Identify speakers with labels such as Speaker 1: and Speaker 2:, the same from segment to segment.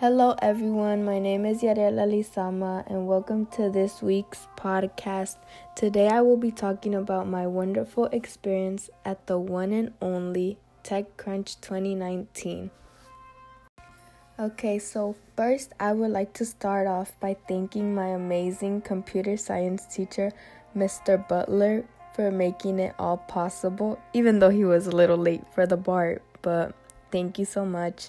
Speaker 1: Hello, everyone. My name is Yarela Lizama, and welcome to this week's podcast. Today, I will be talking about my wonderful experience at the one and only TechCrunch 2019. Okay, so first, I would like to start off by thanking my amazing computer science teacher, Mr. Butler, for making it all possible, even though he was a little late for the BART. But thank you so much.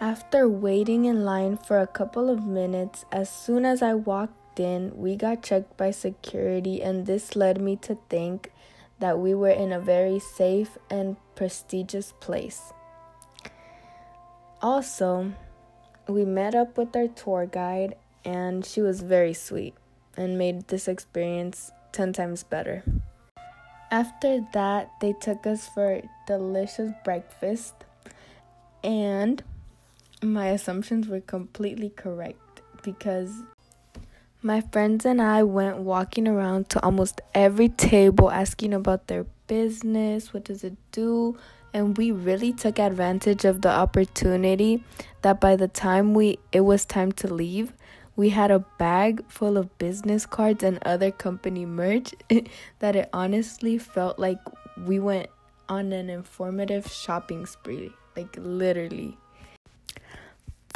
Speaker 1: After waiting in line for a couple of minutes, as soon as I walked in, we got checked by security, and this led me to think that we were in a very safe and prestigious place. Also, we met up with our tour guide, and she was very sweet and made this experience 10 times better. After that, they took us for delicious breakfast, and my assumptions were completely correct because my friends and I went walking around to almost every table asking about their business, what does it do, and we really took advantage of the opportunity that by the time we it was time to leave we had a bag full of business cards and other company merch that it honestly felt like we went on an informative shopping spree like literally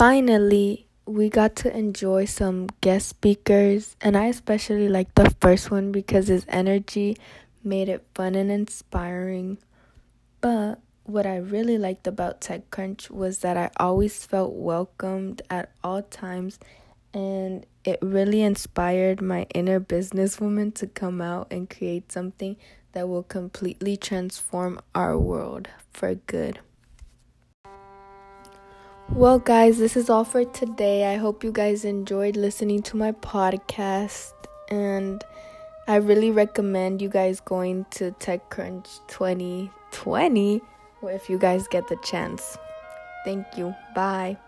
Speaker 1: finally we got to enjoy some guest speakers and i especially liked the first one because his energy made it fun and inspiring but what I really liked about TechCrunch was that I always felt welcomed at all times, and it really inspired my inner businesswoman to come out and create something that will completely transform our world for good. Well, guys, this is all for today. I hope you guys enjoyed listening to my podcast, and I really recommend you guys going to TechCrunch 2020 if you guys get the chance. Thank you. Bye.